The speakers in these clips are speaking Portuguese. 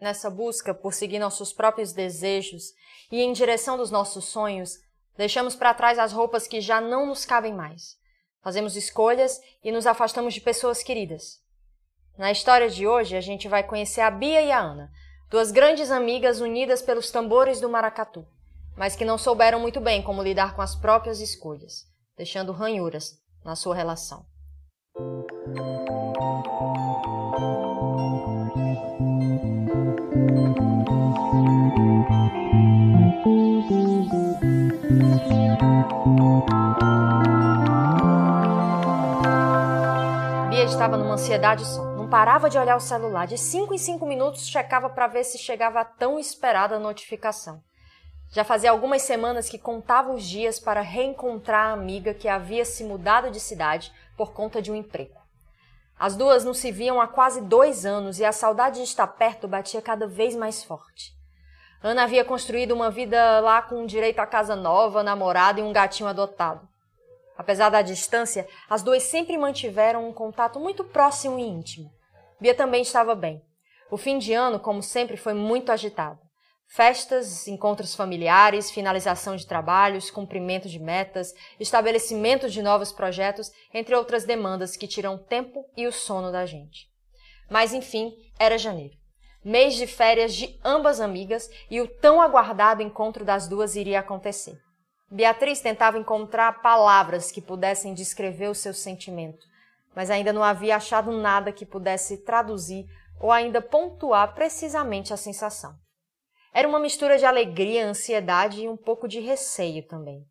Nessa busca por seguir nossos próprios desejos e em direção dos nossos sonhos, deixamos para trás as roupas que já não nos cabem mais. Fazemos escolhas e nos afastamos de pessoas queridas. Na história de hoje, a gente vai conhecer a Bia e a Ana, duas grandes amigas unidas pelos tambores do maracatu, mas que não souberam muito bem como lidar com as próprias escolhas, deixando ranhuras na sua relação. Estava numa ansiedade só. Não parava de olhar o celular. De cinco em cinco minutos checava para ver se chegava a tão esperada notificação. Já fazia algumas semanas que contava os dias para reencontrar a amiga que havia se mudado de cidade por conta de um emprego. As duas não se viam há quase dois anos e a saudade de estar perto batia cada vez mais forte. Ana havia construído uma vida lá com direito a casa nova, namorado e um gatinho adotado. Apesar da distância, as duas sempre mantiveram um contato muito próximo e íntimo. Bia também estava bem. O fim de ano, como sempre, foi muito agitado. Festas, encontros familiares, finalização de trabalhos, cumprimento de metas, estabelecimento de novos projetos, entre outras demandas que tiram tempo e o sono da gente. Mas enfim, era janeiro. Mês de férias de ambas amigas e o tão aguardado encontro das duas iria acontecer. Beatriz tentava encontrar palavras que pudessem descrever o seu sentimento, mas ainda não havia achado nada que pudesse traduzir ou ainda pontuar precisamente a sensação. Era uma mistura de alegria, ansiedade e um pouco de receio também.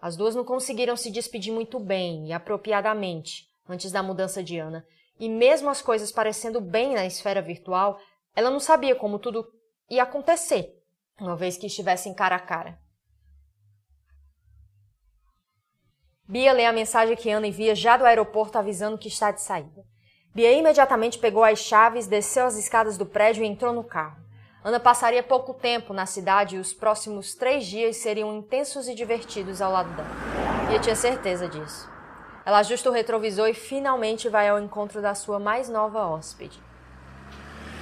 As duas não conseguiram se despedir muito bem e apropriadamente antes da mudança de Ana, e mesmo as coisas parecendo bem na esfera virtual, ela não sabia como tudo ia acontecer, uma vez que estivessem cara a cara. Bia lê a mensagem que Ana envia já do aeroporto avisando que está de saída. Bia imediatamente pegou as chaves, desceu as escadas do prédio e entrou no carro. Ana passaria pouco tempo na cidade e os próximos três dias seriam intensos e divertidos ao lado dela. Eu tinha certeza disso. Ela ajusta o retrovisor e finalmente vai ao encontro da sua mais nova hóspede.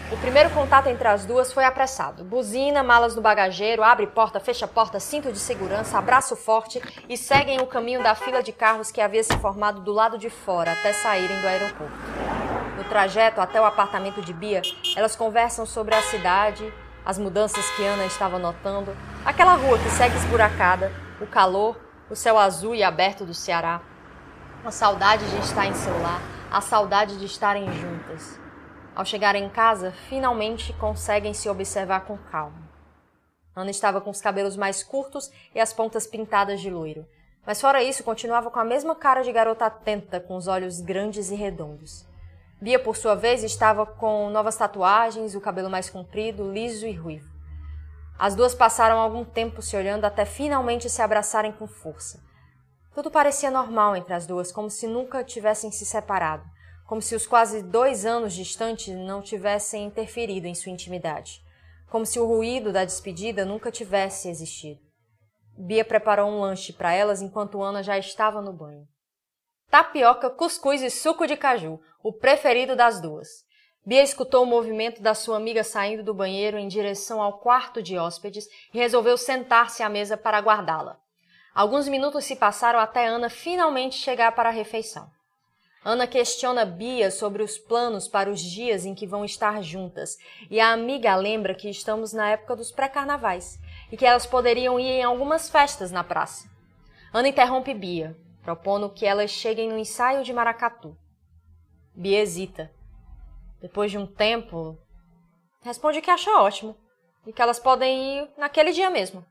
O primeiro contato entre as duas foi apressado. Buzina, malas no bagageiro, abre porta, fecha porta, cinto de segurança, abraço forte e seguem o caminho da fila de carros que havia se formado do lado de fora até saírem do aeroporto. No trajeto até o apartamento de Bia, elas conversam sobre a cidade, as mudanças que Ana estava notando, aquela rua que segue esburacada, o calor, o céu azul e aberto do Ceará, a saudade de estar em seu lar, a saudade de estarem juntas. Ao chegarem em casa, finalmente conseguem se observar com calma. Ana estava com os cabelos mais curtos e as pontas pintadas de loiro. Mas fora isso, continuava com a mesma cara de garota atenta, com os olhos grandes e redondos. Bia, por sua vez, estava com novas tatuagens, o cabelo mais comprido, liso e ruivo. As duas passaram algum tempo se olhando até finalmente se abraçarem com força. Tudo parecia normal entre as duas, como se nunca tivessem se separado, como se os quase dois anos distantes não tivessem interferido em sua intimidade, como se o ruído da despedida nunca tivesse existido. Bia preparou um lanche para elas enquanto Ana já estava no banho tapioca, cuscuz e suco de caju, o preferido das duas. Bia escutou o movimento da sua amiga saindo do banheiro em direção ao quarto de hóspedes e resolveu sentar-se à mesa para aguardá-la. Alguns minutos se passaram até Ana finalmente chegar para a refeição. Ana questiona Bia sobre os planos para os dias em que vão estar juntas, e a amiga lembra que estamos na época dos pré-carnavais e que elas poderiam ir em algumas festas na praça. Ana interrompe Bia propondo que elas cheguem no ensaio de maracatu. Bia hesita. Depois de um tempo, responde que acha ótimo e que elas podem ir naquele dia mesmo.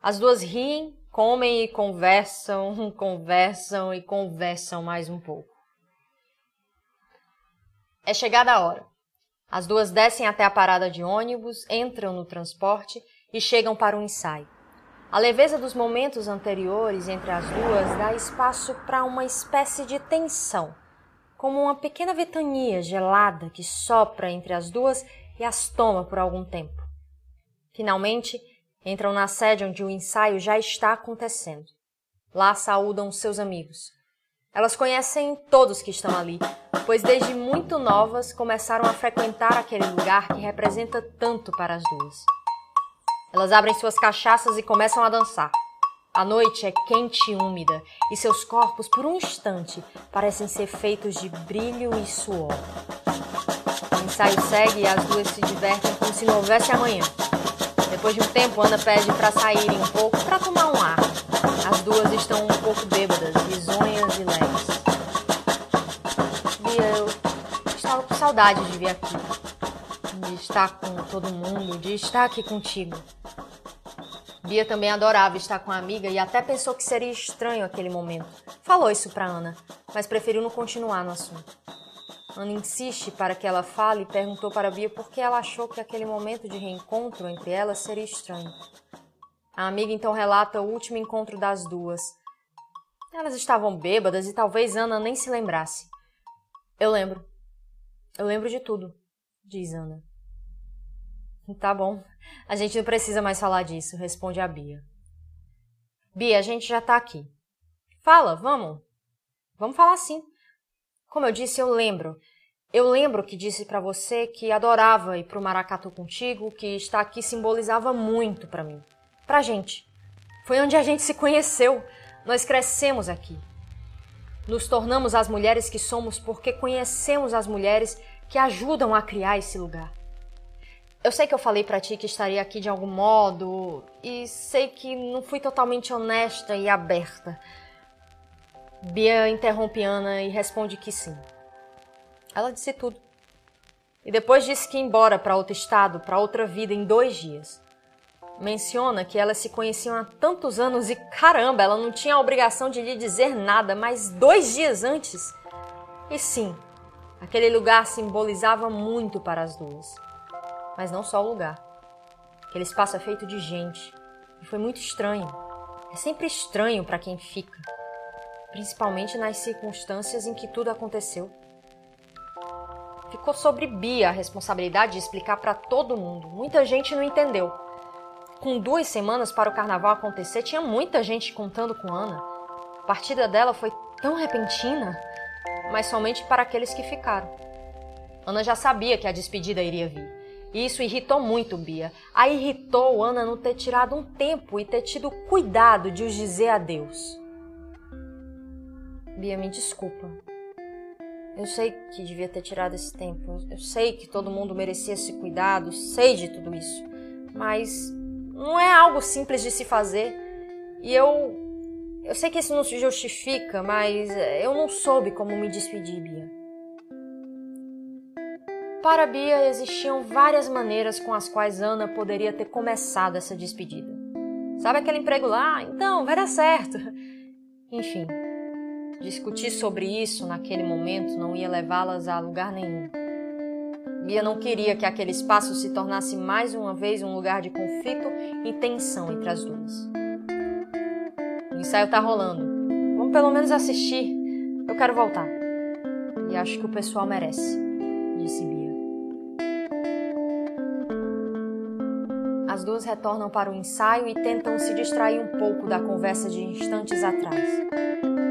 As duas riem, comem e conversam, conversam e conversam mais um pouco. É chegada a hora. As duas descem até a parada de ônibus, entram no transporte e chegam para o ensaio. A leveza dos momentos anteriores entre as duas dá espaço para uma espécie de tensão, como uma pequena ventania gelada que sopra entre as duas e as toma por algum tempo. Finalmente, entram na sede onde o ensaio já está acontecendo. Lá saúdam seus amigos. Elas conhecem todos que estão ali, pois desde muito novas começaram a frequentar aquele lugar que representa tanto para as duas. Elas abrem suas cachaças e começam a dançar. A noite é quente e úmida e seus corpos, por um instante, parecem ser feitos de brilho e suor. O ensaio segue e as duas se divertem como se não houvesse amanhã. Depois de um tempo, Ana pede para saírem um pouco para tomar um ar. As duas estão um pouco bêbadas, risonhas e leves. Bia, eu estava com saudade de vir aqui. De estar com todo mundo, de estar aqui contigo. Bia também adorava estar com a amiga e até pensou que seria estranho aquele momento. Falou isso para Ana, mas preferiu não continuar no assunto. Ana insiste para que ela fale e perguntou para Bia por que ela achou que aquele momento de reencontro entre elas seria estranho. A amiga então relata o último encontro das duas. Elas estavam bêbadas e talvez Ana nem se lembrasse. Eu lembro. Eu lembro de tudo, diz Ana. Tá bom. A gente não precisa mais falar disso, responde a Bia. Bia, a gente já tá aqui. Fala, vamos. Vamos falar sim. Como eu disse, eu lembro. Eu lembro que disse para você que adorava ir pro Maracatu contigo, que estar aqui simbolizava muito para mim, pra gente. Foi onde a gente se conheceu. Nós crescemos aqui. Nos tornamos as mulheres que somos porque conhecemos as mulheres que ajudam a criar esse lugar. Eu sei que eu falei para ti que estaria aqui de algum modo e sei que não fui totalmente honesta e aberta. Bia interrompe Ana e responde que sim. Ela disse tudo. E depois disse que ia embora para outro estado, para outra vida em dois dias. Menciona que elas se conheciam há tantos anos e caramba, ela não tinha a obrigação de lhe dizer nada, mas dois dias antes. E sim, aquele lugar simbolizava muito para as duas. Mas não só o lugar. Aquele espaço é feito de gente. E foi muito estranho. É sempre estranho para quem fica principalmente nas circunstâncias em que tudo aconteceu. Ficou sobre Bia a responsabilidade de explicar para todo mundo. Muita gente não entendeu. Com duas semanas para o carnaval acontecer, tinha muita gente contando com Ana. A partida dela foi tão repentina, mas somente para aqueles que ficaram. Ana já sabia que a despedida iria vir. E isso irritou muito Bia. A irritou Ana não ter tirado um tempo e ter tido cuidado de os dizer adeus. Bia, me desculpa. Eu sei que devia ter tirado esse tempo. Eu sei que todo mundo merecia esse cuidado, sei de tudo isso. Mas não é algo simples de se fazer. E eu. Eu sei que isso não se justifica, mas eu não soube como me despedir, Bia. Para Bia existiam várias maneiras com as quais Ana poderia ter começado essa despedida. Sabe aquele emprego lá? Então, vai dar certo. Enfim, Discutir sobre isso naquele momento não ia levá-las a lugar nenhum. Bia não queria que aquele espaço se tornasse mais uma vez um lugar de conflito e tensão entre as duas. O ensaio tá rolando. Vamos pelo menos assistir. Eu quero voltar. E acho que o pessoal merece, disse Bia. As duas retornam para o ensaio e tentam se distrair um pouco da conversa de instantes atrás.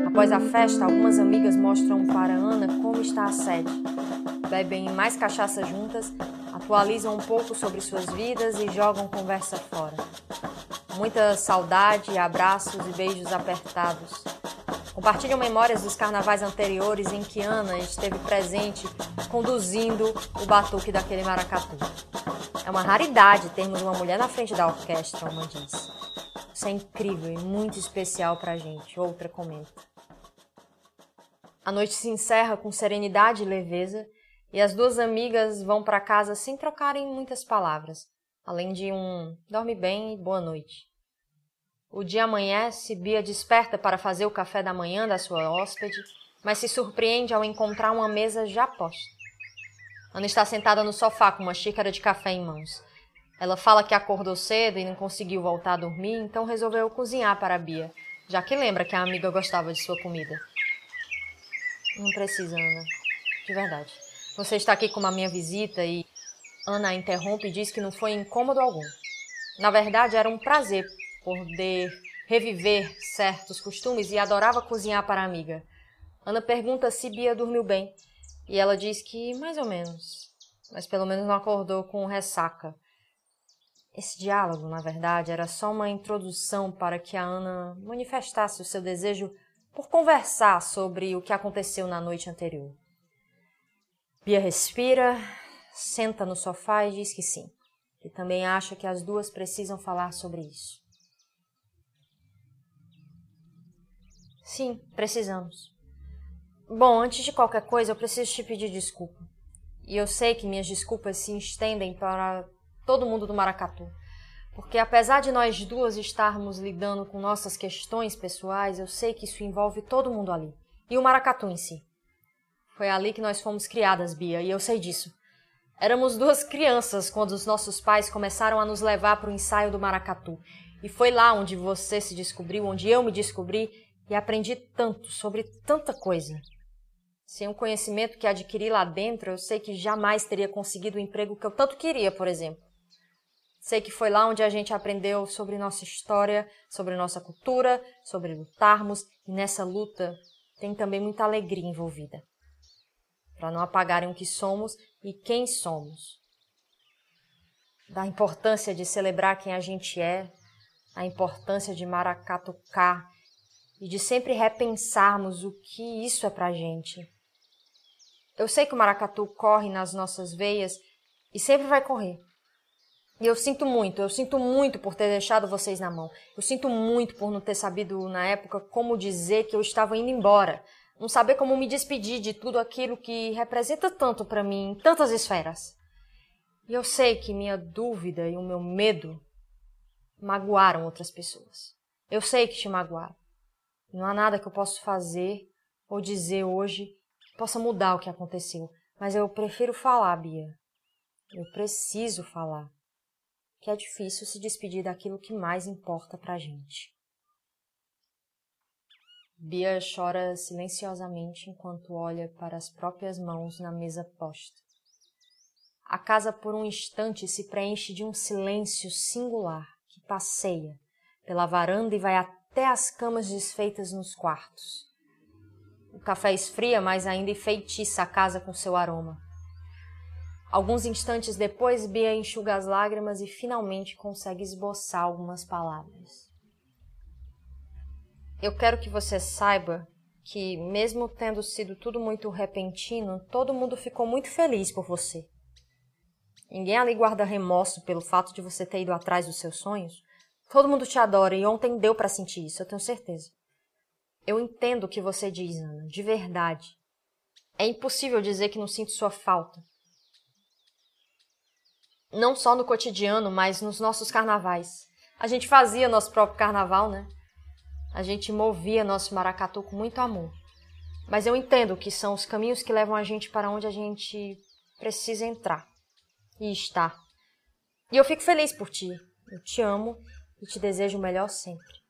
Após a festa, algumas amigas mostram para Ana como está a sede. Bebem mais cachaça juntas, atualizam um pouco sobre suas vidas e jogam conversa fora. Muita saudade, abraços e beijos apertados. Compartilham memórias dos carnavais anteriores em que Ana esteve presente conduzindo o batuque daquele maracatu. É uma raridade termos uma mulher na frente da orquestra, uma diz. Isso é incrível e muito especial pra gente, outra comenta. A noite se encerra com serenidade e leveza, e as duas amigas vão para casa sem trocarem muitas palavras, além de um dorme bem e boa noite. O dia amanhece, Bia desperta para fazer o café da manhã da sua hóspede, mas se surpreende ao encontrar uma mesa já posta. Ana está sentada no sofá com uma xícara de café em mãos. Ela fala que acordou cedo e não conseguiu voltar a dormir, então resolveu cozinhar para Bia, já que lembra que a amiga gostava de sua comida. Não precisa, Ana. De verdade. Você está aqui como a minha visita e. Ana interrompe e diz que não foi incômodo algum. Na verdade, era um prazer poder reviver certos costumes e adorava cozinhar para a amiga. Ana pergunta se Bia dormiu bem e ela diz que mais ou menos, mas pelo menos não acordou com ressaca. Esse diálogo, na verdade, era só uma introdução para que a Ana manifestasse o seu desejo por conversar sobre o que aconteceu na noite anterior. Bia respira, senta no sofá e diz que sim, que também acha que as duas precisam falar sobre isso. Sim, precisamos. Bom, antes de qualquer coisa, eu preciso te pedir desculpa. E eu sei que minhas desculpas se estendem para todo mundo do Maracatu. Porque apesar de nós duas estarmos lidando com nossas questões pessoais, eu sei que isso envolve todo mundo ali. E o Maracatu em si. Foi ali que nós fomos criadas, Bia, e eu sei disso. Éramos duas crianças quando os nossos pais começaram a nos levar para o ensaio do Maracatu. E foi lá onde você se descobriu, onde eu me descobri e aprendi tanto sobre tanta coisa. Sem o conhecimento que adquiri lá dentro, eu sei que jamais teria conseguido o emprego que eu tanto queria, por exemplo. Sei que foi lá onde a gente aprendeu sobre nossa história, sobre nossa cultura, sobre lutarmos, e nessa luta tem também muita alegria envolvida. Para não apagarem o que somos e quem somos. Da importância de celebrar quem a gente é, a importância de maracatucar e de sempre repensarmos o que isso é pra gente. Eu sei que o maracatu corre nas nossas veias e sempre vai correr. E eu sinto muito, eu sinto muito por ter deixado vocês na mão. Eu sinto muito por não ter sabido na época como dizer que eu estava indo embora. Não saber como me despedir de tudo aquilo que representa tanto para mim em tantas esferas. E eu sei que minha dúvida e o meu medo magoaram outras pessoas. Eu sei que te magoaram. Não há nada que eu possa fazer ou dizer hoje que possa mudar o que aconteceu. Mas eu prefiro falar, Bia. Eu preciso falar que é difícil se despedir daquilo que mais importa pra gente. Bia chora silenciosamente enquanto olha para as próprias mãos na mesa posta. A casa por um instante se preenche de um silêncio singular que passeia pela varanda e vai até as camas desfeitas nos quartos. O café esfria, mas ainda enfeitiça a casa com seu aroma. Alguns instantes depois, Bia enxuga as lágrimas e finalmente consegue esboçar algumas palavras. Eu quero que você saiba que, mesmo tendo sido tudo muito repentino, todo mundo ficou muito feliz por você. Ninguém ali guarda remorso pelo fato de você ter ido atrás dos seus sonhos. Todo mundo te adora e ontem deu para sentir isso, eu tenho certeza. Eu entendo o que você diz, Ana, de verdade. É impossível dizer que não sinto sua falta não só no cotidiano, mas nos nossos carnavais. A gente fazia nosso próprio carnaval, né? A gente movia nosso maracatu com muito amor. Mas eu entendo que são os caminhos que levam a gente para onde a gente precisa entrar e estar. E eu fico feliz por ti. Eu te amo e te desejo o melhor sempre.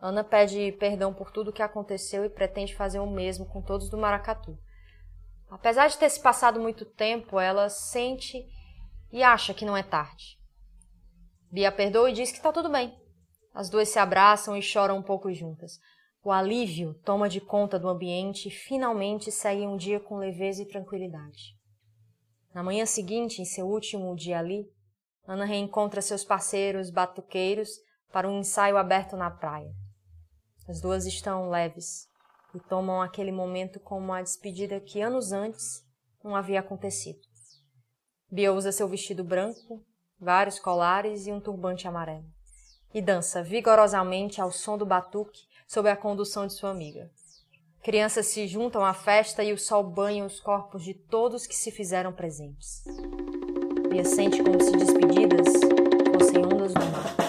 Ana pede perdão por tudo o que aconteceu e pretende fazer o mesmo com todos do maracatu. Apesar de ter se passado muito tempo, ela sente e acha que não é tarde. Bia perdoa e diz que está tudo bem. As duas se abraçam e choram um pouco juntas. O alívio toma de conta do ambiente e finalmente seguem um dia com leveza e tranquilidade. Na manhã seguinte, em seu último dia ali, Ana reencontra seus parceiros batuqueiros para um ensaio aberto na praia. As duas estão leves, e tomam aquele momento como a despedida que anos antes não havia acontecido. Bia usa seu vestido branco, vários colares e um turbante amarelo, e dança vigorosamente ao som do batuque sob a condução de sua amiga. Crianças se juntam à festa e o sol banha os corpos de todos que se fizeram presentes. Lia sente como se despedidas fossem ondas do mar.